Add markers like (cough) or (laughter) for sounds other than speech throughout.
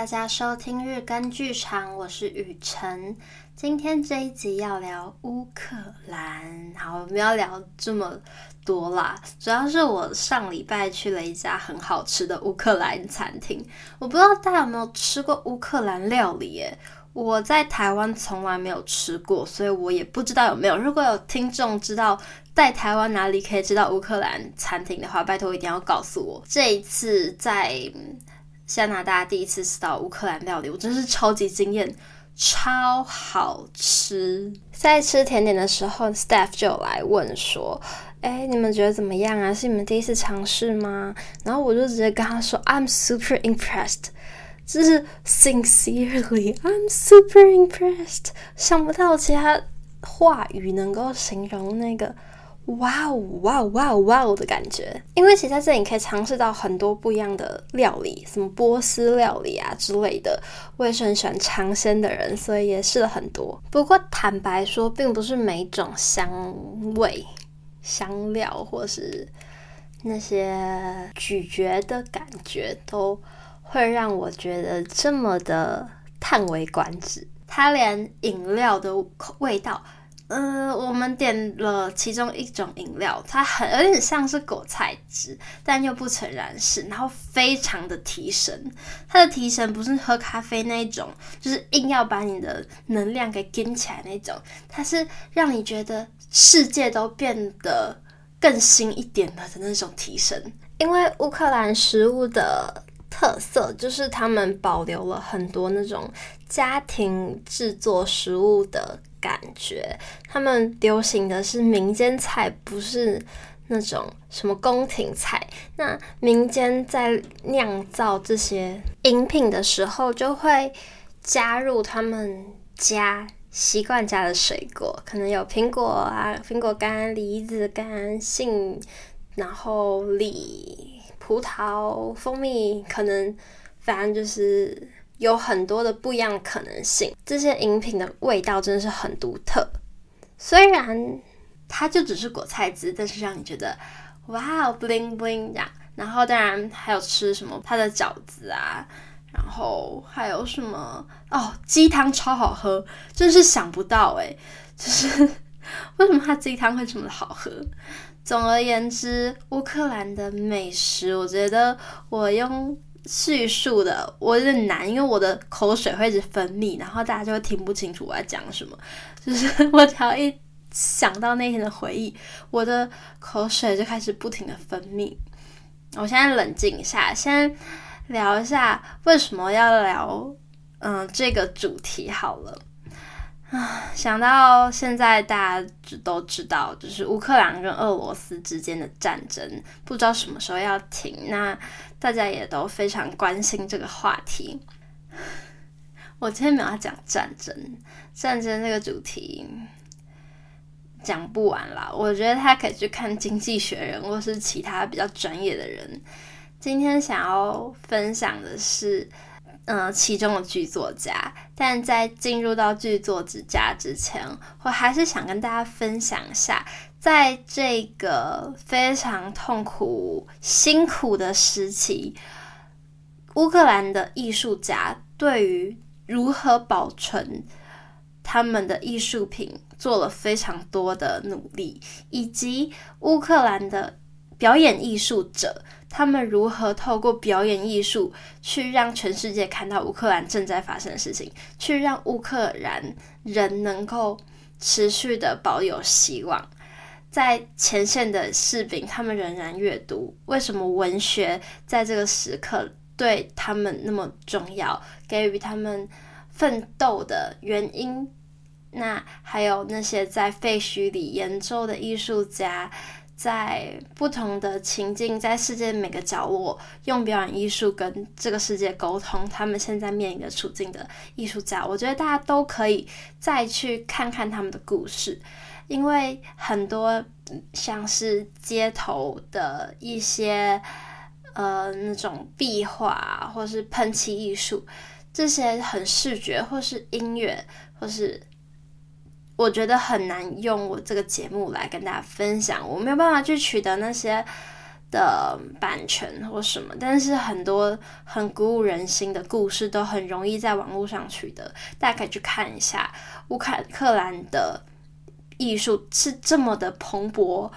大家收听日更剧场，我是雨辰。今天这一集要聊乌克兰，好，我们要聊这么多啦，主要是我上礼拜去了一家很好吃的乌克兰餐厅，我不知道大家有没有吃过乌克兰料理耶？我在台湾从来没有吃过，所以我也不知道有没有。如果有听众知道在台湾哪里可以吃到乌克兰餐厅的话，拜托一定要告诉我。这一次在加拿大第一次吃到乌克兰料理，我真是超级惊艳，超好吃。在吃甜点的时候，staff 就来问说：“哎，你们觉得怎么样啊？是你们第一次尝试吗？”然后我就直接跟他说：“I'm super impressed，就是 sincerely，I'm (laughs) super impressed。”想不到其他话语能够形容那个。哇哦哇哦哇哦哇哦的感觉，因为其实在这里你可以尝试到很多不一样的料理，什么波斯料理啊之类的。我也是很喜欢尝鲜的人，所以也试了很多。不过坦白说，并不是每种香味、香料或是那些咀嚼的感觉都会让我觉得这么的叹为观止。它连饮料的味道。呃，我们点了其中一种饮料，它很有点像是果菜汁，但又不全然是，然后非常的提神。它的提神不是喝咖啡那种，就是硬要把你的能量给顶起来那种，它是让你觉得世界都变得更新一点了的那种提神。因为乌克兰食物的特色就是他们保留了很多那种家庭制作食物的。感觉他们流行的是民间菜，不是那种什么宫廷菜。那民间在酿造这些饮品的时候，就会加入他们家习惯加的水果，可能有苹果啊、苹果干、梨子干、杏，然后李、葡萄、蜂蜜，可能反正就是。有很多的不一样的可能性，这些饮品的味道真的是很独特。虽然它就只是果菜汁，但是让你觉得哇哦，bling bling 这样。然后当然还有吃什么它的饺子啊，然后还有什么哦，鸡汤超好喝，真是想不到诶，就是 (laughs) 为什么它鸡汤会这么好喝？总而言之，乌克兰的美食，我觉得我用。叙述的我有点难，因为我的口水会一直分泌，然后大家就会听不清楚我在讲什么。就是我只要一想到那天的回忆，我的口水就开始不停的分泌。我现在冷静一下，先聊一下为什么要聊嗯这个主题好了。想到现在大家都知道，就是乌克兰跟俄罗斯之间的战争，不知道什么时候要停。那大家也都非常关心这个话题。我今天没有要讲战争，战争这个主题讲不完啦。我觉得他可以去看《经济学人》或是其他比较专业的人。今天想要分享的是。嗯，其中的剧作家，但在进入到剧作之家之前，我还是想跟大家分享一下，在这个非常痛苦、辛苦的时期，乌克兰的艺术家对于如何保存他们的艺术品做了非常多的努力，以及乌克兰的表演艺术者。他们如何透过表演艺术去让全世界看到乌克兰正在发生的事情，去让乌克兰人能够持续的保有希望？在前线的士兵，他们仍然阅读。为什么文学在这个时刻对他们那么重要？给予他们奋斗的原因？那还有那些在废墟里演奏的艺术家。在不同的情境，在世界每个角落，用表演艺术跟这个世界沟通，他们现在面临的处境的艺术家，我觉得大家都可以再去看看他们的故事，因为很多像是街头的一些呃那种壁画，或是喷漆艺术，这些很视觉，或是音乐，或是。我觉得很难用我这个节目来跟大家分享，我没有办法去取得那些的版权或什么，但是很多很鼓舞人心的故事都很容易在网络上取得，大家可以去看一下乌克兰的艺术是这么的蓬勃，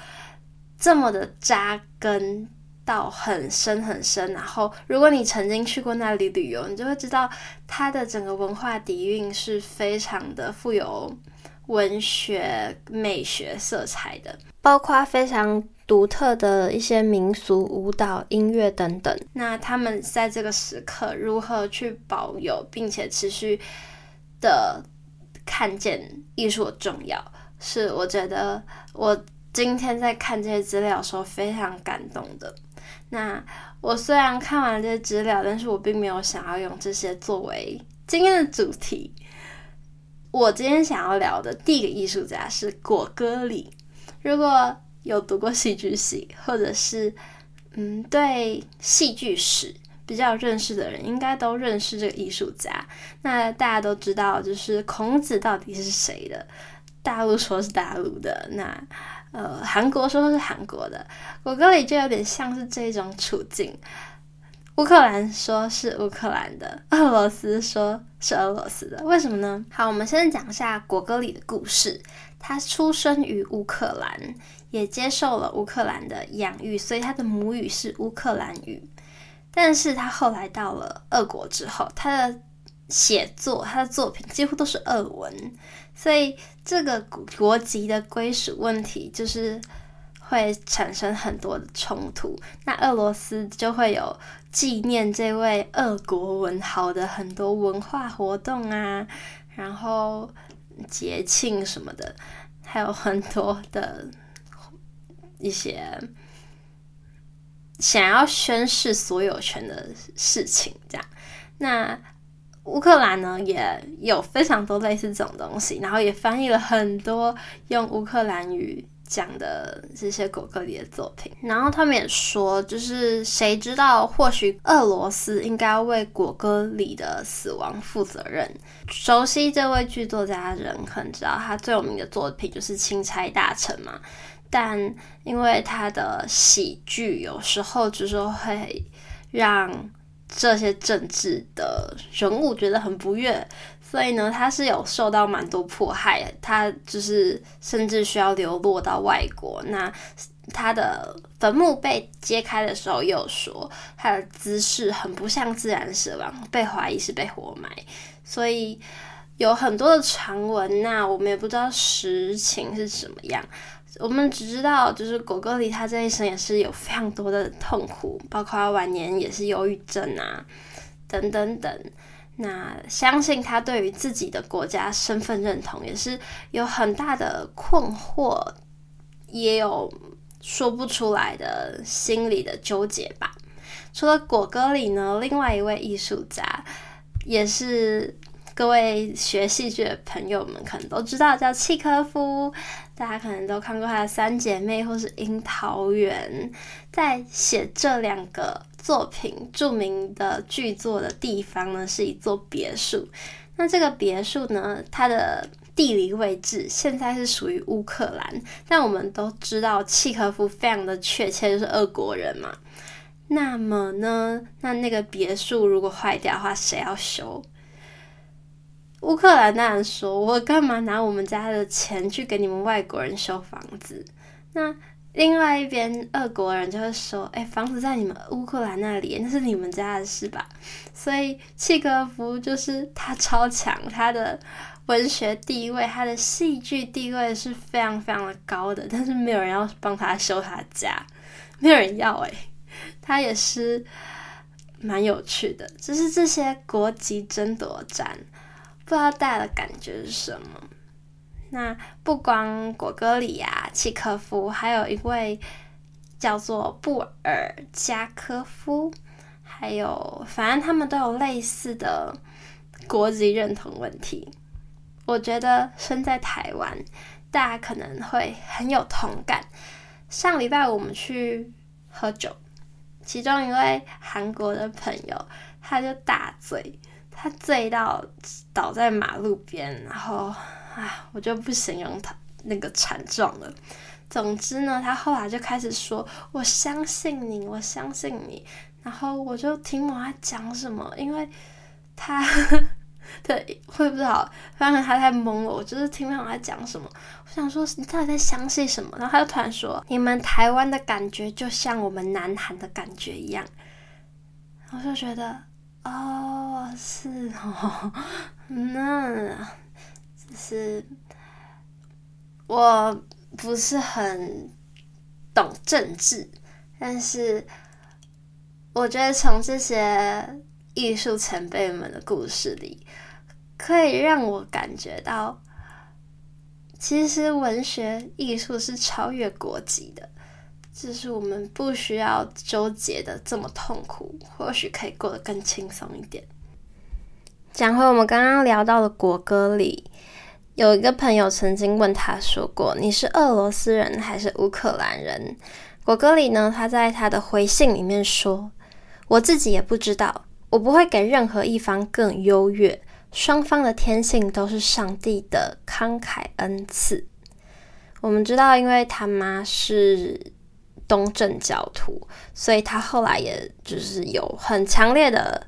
这么的扎根到很深很深。然后，如果你曾经去过那里旅游，你就会知道它的整个文化底蕴是非常的富有文学美学色彩的，包括非常。独特的一些民俗舞蹈、音乐等等，那他们在这个时刻如何去保有，并且持续的看见艺术的重要，是我觉得我今天在看这些资料的时候非常感动的。那我虽然看完了这些资料，但是我并没有想要用这些作为今天的主题。我今天想要聊的第一个艺术家是果戈里。如果有读过戏剧系，或者是嗯，对戏剧史比较认识的人，应该都认识这个艺术家。那大家都知道，就是孔子到底是谁的？大陆说是大陆的，那呃，韩国说是韩国的。果戈里就有点像是这种处境。乌克兰说是乌克兰的，俄罗斯说是俄罗斯的，为什么呢？好，我们先讲一下果戈里的故事。他出生于乌克兰，也接受了乌克兰的养育，所以他的母语是乌克兰语。但是他后来到了俄国之后，他的写作、他的作品几乎都是俄文，所以这个国籍的归属问题就是会产生很多的冲突。那俄罗斯就会有纪念这位俄国文豪的很多文化活动啊，然后节庆什么的，还有很多的。一些想要宣示所有权的事情，这样。那乌克兰呢，也有非常多类似这种东西，然后也翻译了很多用乌克兰语讲的这些果戈里的作品。然后他们也说，就是谁知道，或许俄罗斯应该为果戈里的死亡负责任。熟悉这位剧作家的人可能知道，他最有名的作品就是《钦差大臣》嘛。但因为他的喜剧有时候就是会让这些政治的人物觉得很不悦，所以呢，他是有受到蛮多迫害，他就是甚至需要流落到外国。那他的坟墓被揭开的时候，又说他的姿势很不像自然死亡，被怀疑是被活埋，所以有很多的传闻。那我们也不知道实情是什么样。我们只知道，就是果戈里他这一生也是有非常多的痛苦，包括晚年也是忧郁症啊，等等等。那相信他对于自己的国家身份认同也是有很大的困惑，也有说不出来的心理的纠结吧。除了果戈里呢，另外一位艺术家也是。各位学戏剧的朋友们可能都知道，叫契科夫，大家可能都看过他的《三姐妹》或是《樱桃园》。在写这两个作品著名的剧作的地方呢，是一座别墅。那这个别墅呢，它的地理位置现在是属于乌克兰，但我们都知道契诃夫非常的确切，就是俄国人嘛。那么呢，那那个别墅如果坏掉的话，谁要修？乌克兰当然说：“我干嘛拿我们家的钱去给你们外国人修房子？”那另外一边，俄国人就会说：“哎，房子在你们乌克兰那里，那是你们家的事吧？”所以契诃夫就是他超强，他的文学地位、他的戏剧地位是非常非常的高的，但是没有人要帮他修他家，没有人要哎，他也是蛮有趣的，就是这些国籍争夺战。不知道大家的感觉是什么？那不光果戈里啊，契科夫，还有一位叫做布尔加科夫，还有反正他们都有类似的国籍认同问题。我觉得身在台湾，大家可能会很有同感。上礼拜我们去喝酒，其中一位韩国的朋友他就大醉。他醉到倒在马路边，然后啊，我就不形容他那个惨状了。总之呢，他后来就开始说：“我相信你，我相信你。”然后我就听不懂他讲什么，因为他 (laughs) 对会不知道，反正他太懵了，我就是听不懂他讲什么。我想说，你到底在相信什么？然后他就突然说：“你们台湾的感觉就像我们南韩的感觉一样。”我就觉得，哦，是哦，那 (laughs) 是我不是很懂政治，但是。我觉得从这些艺术前辈们的故事里，可以让我感觉到，其实文学艺术是超越国籍的，就是我们不需要纠结的这么痛苦，或许可以过得更轻松一点。讲回我们刚刚聊到的国歌里，有一个朋友曾经问他说过：“你是俄罗斯人还是乌克兰人？”果戈里呢，他在他的回信里面说。我自己也不知道，我不会给任何一方更优越，双方的天性都是上帝的慷慨恩赐。我们知道，因为他妈是东正教徒，所以他后来也就是有很强烈的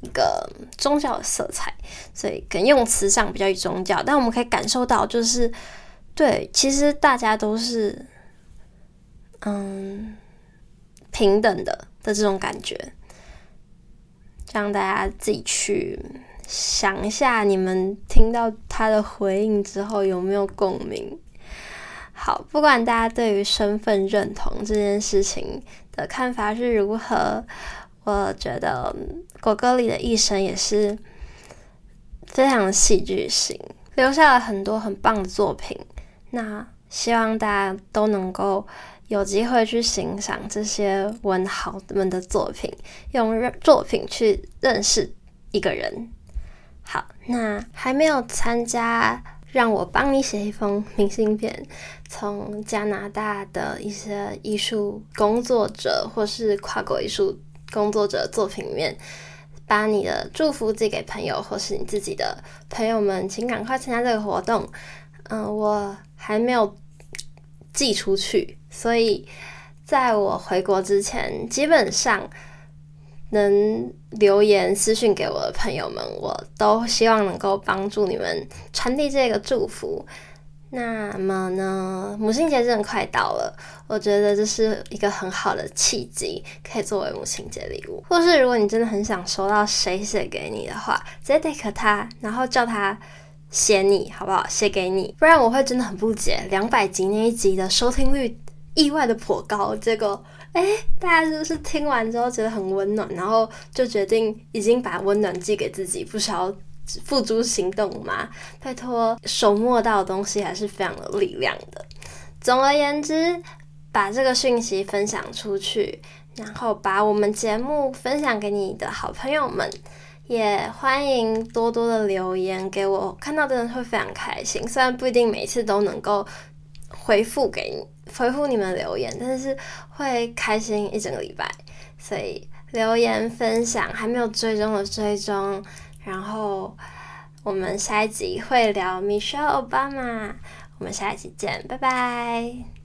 一个宗教的色彩，所以可能用词上比较宗教，但我们可以感受到，就是对，其实大家都是嗯平等的的这种感觉。让大家自己去想一下，你们听到他的回应之后有没有共鸣？好，不管大家对于身份认同这件事情的看法是如何，我觉得国歌里的一生也是非常戏剧性，留下了很多很棒的作品。那希望大家都能够。有机会去欣赏这些文豪们的作品，用作品去认识一个人。好，那还没有参加，让我帮你写一封明信片，从加拿大的一些艺术工作者或是跨国艺术工作者作品里面，把你的祝福寄给朋友或是你自己的朋友们，请赶快参加这个活动。嗯，我还没有寄出去。所以，在我回国之前，基本上能留言私讯给我的朋友们，我都希望能够帮助你们传递这个祝福。那么呢，母亲节真的快到了，我觉得这是一个很好的契机，可以作为母亲节礼物。或是如果你真的很想收到谁写给你的话，直接 take 他，然后叫他写你，好不好？写给你，不然我会真的很不解，两百集那一集的收听率。意外的颇高，结果哎，大家就是听完之后觉得很温暖，然后就决定已经把温暖寄给自己，不需要付诸行动嘛。拜托，手摸到的东西还是非常有力量的。总而言之，把这个讯息分享出去，然后把我们节目分享给你的好朋友们，也欢迎多多的留言给我，看到的人会非常开心。虽然不一定每次都能够回复给你。回复你们留言，但是会开心一整个礼拜，所以留言分享还没有追踪的追踪，然后我们下一集会聊 Michelle Obama，我们下一集见，拜拜。